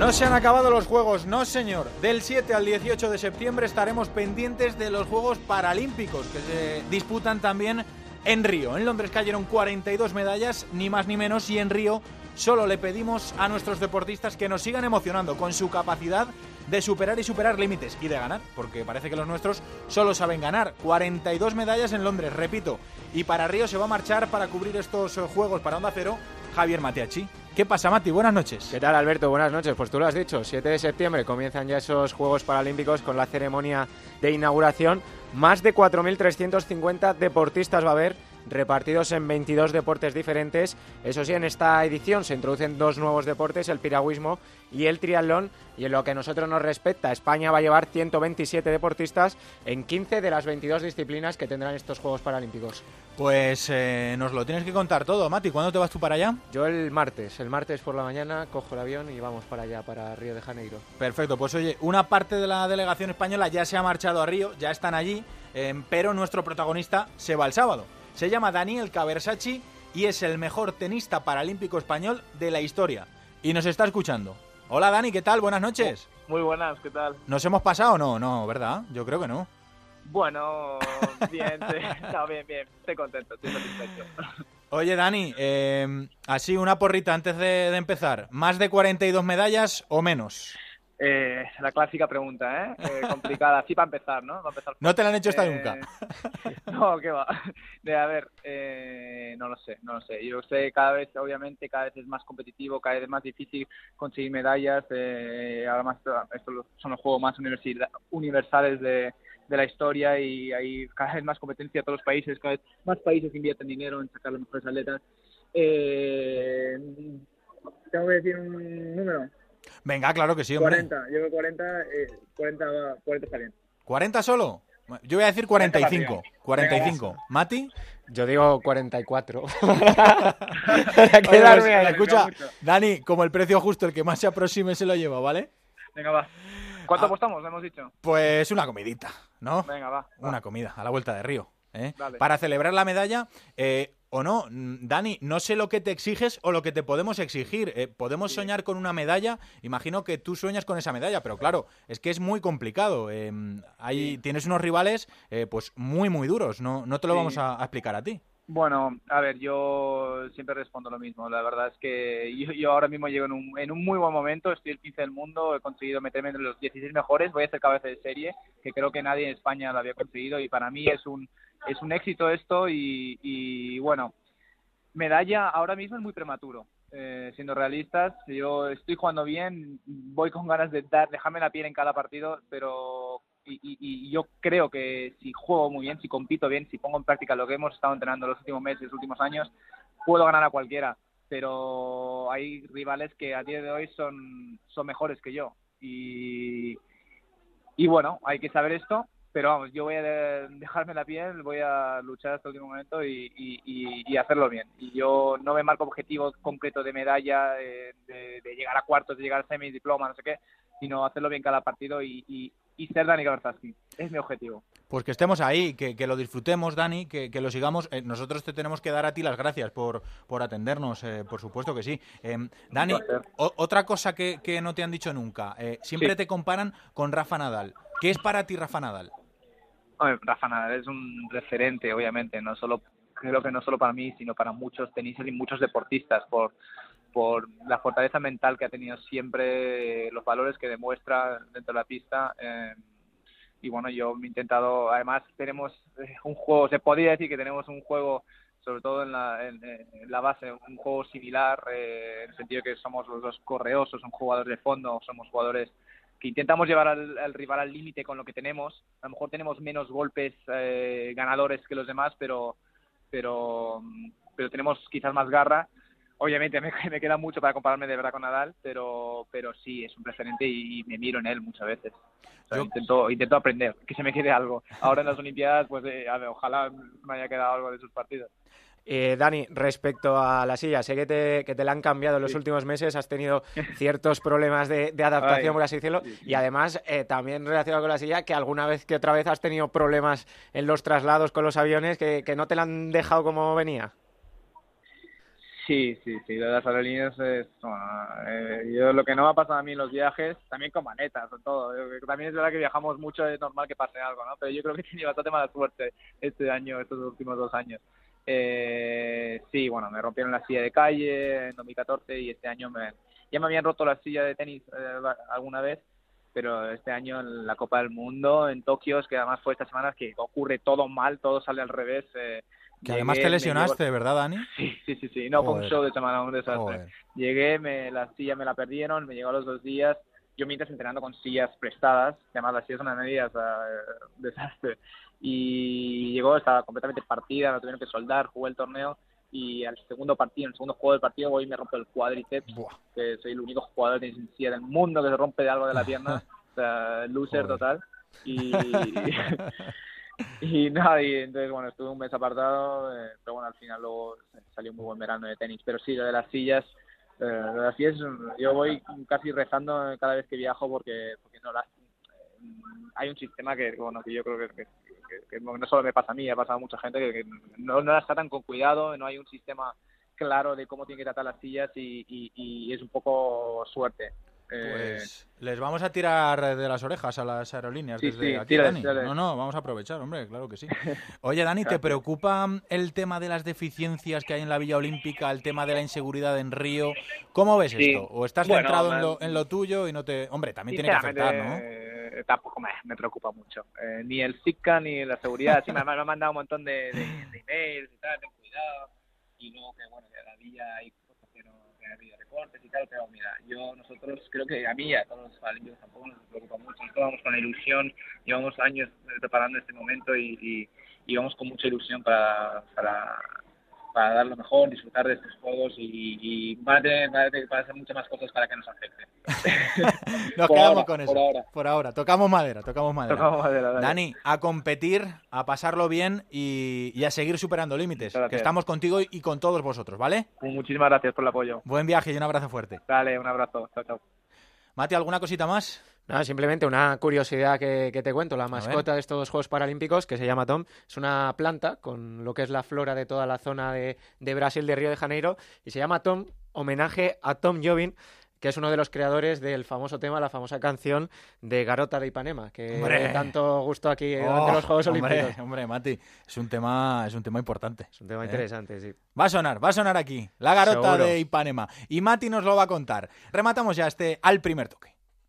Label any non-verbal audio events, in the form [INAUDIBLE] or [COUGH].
No se han acabado los Juegos, no señor. Del 7 al 18 de septiembre estaremos pendientes de los Juegos Paralímpicos que se disputan también en Río. En Londres cayeron 42 medallas, ni más ni menos, y en Río solo le pedimos a nuestros deportistas que nos sigan emocionando con su capacidad de superar y superar límites y de ganar, porque parece que los nuestros solo saben ganar. 42 medallas en Londres, repito. Y para Río se va a marchar para cubrir estos eh, Juegos para Onda Cero Javier Mateachi. ¿Qué pasa, Mati? Buenas noches. ¿Qué tal, Alberto? Buenas noches. Pues tú lo has dicho, 7 de septiembre comienzan ya esos Juegos Paralímpicos con la ceremonia de inauguración. Más de 4.350 deportistas va a haber repartidos en 22 deportes diferentes. Eso sí, en esta edición se introducen dos nuevos deportes, el piragüismo y el triatlón. Y en lo que a nosotros nos respecta, España va a llevar 127 deportistas en 15 de las 22 disciplinas que tendrán estos Juegos Paralímpicos. Pues eh, nos lo tienes que contar todo, Mati. ¿Cuándo te vas tú para allá? Yo el martes, el martes por la mañana cojo el avión y vamos para allá, para Río de Janeiro. Perfecto, pues oye, una parte de la delegación española ya se ha marchado a Río, ya están allí, eh, pero nuestro protagonista se va el sábado. Se llama Daniel Cabersachi y es el mejor tenista paralímpico español de la historia. Y nos está escuchando. Hola Dani, ¿qué tal? Buenas noches. Muy buenas, ¿qué tal? ¿Nos hemos pasado no? No, ¿verdad? Yo creo que no. Bueno, [LAUGHS] bien. No, bien, bien. Estoy contento, estoy satisfecho. [LAUGHS] Oye Dani, eh, así una porrita antes de, de empezar. ¿Más de 42 medallas o menos? Eh, la clásica pregunta, ¿eh? eh complicada. Sí, para empezar, ¿no? Para empezar no te la han hecho esta Eh, nunca. [LAUGHS] no, qué va. De, a ver, eh, no lo sé, no lo sé. Yo sé cada vez, obviamente, cada vez es más competitivo, cada vez es más difícil conseguir medallas. Eh, además, estos son los juegos más universales de, de la historia y hay cada vez más competencia en todos los países, cada vez más países invierten dinero en sacar los mejores atletas. Eh, tengo que decir un número. Venga, claro que sí, hombre. 40, yo creo 40, eh, 40, va- 40 está bien. ¿40 solo? Yo voy a decir 45. 45. ¿Mati? Yo digo 44. [LAUGHS] Para quedarme Oye, ahí. escucha. Dani, como el precio justo, el que más se aproxime se lo lleva, ¿vale? Venga, va. ¿Cuánto Ah. apostamos? Hemos dicho. Pues una comidita, ¿no? Venga, va. va. Una comida a la vuelta de Río. ¿Eh? Para celebrar la medalla, eh, o no, mm, Dani, no sé lo que te exiges o lo que te podemos exigir. Eh, podemos soñar con una medalla, imagino que tú sueñas con esa medalla, pero claro, es que es muy complicado. eh, ahí tienes unos rivales eh, pues muy, muy duros, no, no te lo Sí. vamos a, a explicar a ti. Bueno, a ver, yo siempre respondo lo mismo. La verdad es que yo, yo ahora mismo llego en un, en un muy buen momento. Estoy el 15 del mundo, he conseguido meterme entre los 16 mejores. Voy a ser cabeza de serie, que creo que nadie en España lo había conseguido. Y para mí es un, es un éxito esto. Y, y bueno, medalla ahora mismo es muy prematuro. Eh, siendo realistas, yo estoy jugando bien, voy con ganas de dar, dejarme la piel en cada partido, pero y, y- yo creo que si juego muy bien, si compito bien, si pongo en práctica lo que hemos estado entrenando los últimos meses, los últimos años, puedo ganar a cualquiera. Pero hay rivales que a día de hoy son, son mejores que yo. Y, y bueno, hay que saber esto. Pero vamos, yo voy a de- dejarme la piel, voy a luchar hasta el último momento y, y- y- y hacerlo bien. Y yo no me marco objetivo concreto de medalla, de, de llegar a cuartos, de llegar a semis, diploma, no sé qué, sino hacerlo bien cada partido y, y, y ser Dani Gaberzaski. Es mi objetivo. Pues que estemos ahí, que, que lo disfrutemos, Dani, que, que lo sigamos. Eh, nosotros te tenemos que dar a ti las gracias por, por atendernos, eh, por supuesto que sí. Eh, Dani, o- otra cosa que, que no te han dicho nunca. eh, siempre Sí. te comparan con Rafa Nadal. ¿Qué es para ti Rafa Nadal? Rafa Nadal es un referente, obviamente, no solo creo que no solo para mí, sino para muchos tenistas y muchos deportistas por por la fortaleza mental que ha tenido siempre, los valores que demuestra dentro de la pista. eh, y bueno, yo he intentado, además tenemos eh, un juego, se podría decir que tenemos un juego, sobre todo en la, en, en la base, un juego similar, eh, en el sentido que somos los dos correosos, son jugadores de fondo, somos jugadores que intentamos llevar al, al rival al límite con lo que tenemos. A lo mejor tenemos menos golpes eh, ganadores que los demás, pero, pero, pero tenemos quizás más garra. Obviamente [LAUGHS] me, me queda mucho para compararme de verdad con Nadal, pero, pero sí, es un referente y, y me miro en él muchas veces. O sea, Yo- intento, intento aprender, que se me quede algo. Ahora en las Olimpiadas, pues eh, a ver, ojalá me haya quedado algo de sus partidos. Eh, Dani, respecto a la silla, sé que te, que te la han cambiado en los Sí. últimos meses, has tenido [LAUGHS] ciertos problemas de, de adaptación, Ay, por así decirlo, sí, sí. y además eh, también relacionado con la silla, que alguna vez que otra vez has tenido problemas en los traslados con los aviones que, que no te la han dejado como venía. Sí, sí, sí, lo de las aerolíneas es, bueno, eh, yo lo que no me ha pasado a mí en los viajes, también con manetas, con todo, también es verdad que viajamos mucho, es normal que pase algo, ¿no? Pero yo creo que he tenido bastante mala suerte este año, estos últimos dos años. Eh, sí, bueno, me rompieron la silla de calle en 2014 y este año me, ya me habían roto la silla de tenis eh, alguna vez, pero este año en la Copa del Mundo en Tokio, es que además fue esta semana que ocurre todo mal, todo sale al revés. Eh, que además te lesionaste, ¿verdad, Dani? Sí, sí, sí, sí. No, fue un show de semana, un desastre. Llegué, me, la silla me la perdieron, me llegó a los dos días. Yo mientras entrenando con sillas prestadas, además las sillas son una medida, o sea, desastre. Y llegó, estaba completamente partida, me tuvieron que soldar, jugué el torneo y al segundo partido, en el segundo juego del partido, voy y me rompo el cuádriceps, que soy el único jugador de silla del mundo que se rompe de algo de la pierna, [LAUGHS] o sea, loser total. Y, [LAUGHS] [LAUGHS] y nada, y entonces bueno, estuve un mes apartado, eh, pero bueno, al final luego salió un muy buen verano de tenis. Pero sí, lo de las sillas, eh, las sillas, yo voy casi rezando cada vez que viajo porque, porque no las, hay un sistema que, bueno, que yo creo que, que, no solo me pasa a mí, ha pasado a mucha gente que, no, no las tratan con cuidado, no hay un sistema claro de cómo tienen que tratar las sillas y, y, es un poco suerte. Pues eh, les vamos a tirar de las orejas a las aerolíneas desde aquí, Dani. No, no, vamos a aprovechar, hombre, claro que sí. [LAUGHS] Oye, Dani, ¿te preocupa el tema de las deficiencias que hay en la Villa Olímpica, el tema de la inseguridad en Río? ¿Cómo ves esto? ¿O estás centrado en, lo, en lo tuyo y no te...? Hombre, también tiene que afectar, ¿no? tampoco me, preocupa mucho. Eh, ni el SICA ni la seguridad. Sí, me, me han mandado un montón de, de, emails y tal, ten cuidado. Y luego que, bueno, que la villa hay cosas que no, que ha habido recortes y tal, pero mira, yo, nosotros, creo que a mí y a todos los paralímpicos tampoco nos preocupa mucho. Vamos con ilusión, llevamos años preparando este momento y, y, vamos con mucha ilusión para para dar lo mejor, disfrutar de estos juegos y, y van, a tener, hacer muchas más cosas para que nos afecten. [LAUGHS] nos quedamos con eso. Por ahora. por ahora. Tocamos madera, tocamos madera. Dani, a competir, a pasarlo bien y, a seguir superando límites. Que estamos contigo y con todos vosotros, ¿vale? Muchísimas gracias por el apoyo. Buen viaje y un abrazo fuerte. Dale, un abrazo. Chao, chao. Mati, ¿alguna cosita más? Nada, simplemente una curiosidad que, te cuento. La mascota de estos Juegos Paralímpicos, que se llama Tom, es una planta con lo que es la flora de toda la zona de, Brasil, de Río de Janeiro, y se llama Tom, homenaje a Tom Jobin, que es uno de los creadores del famoso tema, la famosa canción de Garota de Ipanema, que tanto gusto aquí oh, durante los Juegos Olímpicos. Hombre, Mati, es un tema, es un tema importante. Es un tema ¿eh? interesante, sí. Va a sonar, va a sonar aquí, la Garota de Ipanema. Y Mati nos lo va a contar. Rematamos ya este al primer toque.